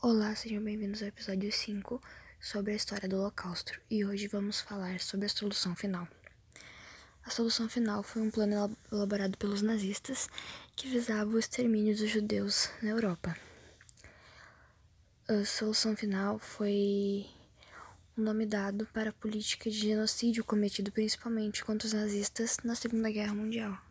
Olá, sejam bem-vindos ao episódio 5 sobre a história do Holocausto e hoje vamos falar sobre a solução final. A solução final foi um plano elaborado pelos nazistas que visava o extermínio dos judeus na Europa. A solução final foi um nome dado para a política de genocídio cometido principalmente contra os nazistas na Segunda Guerra Mundial.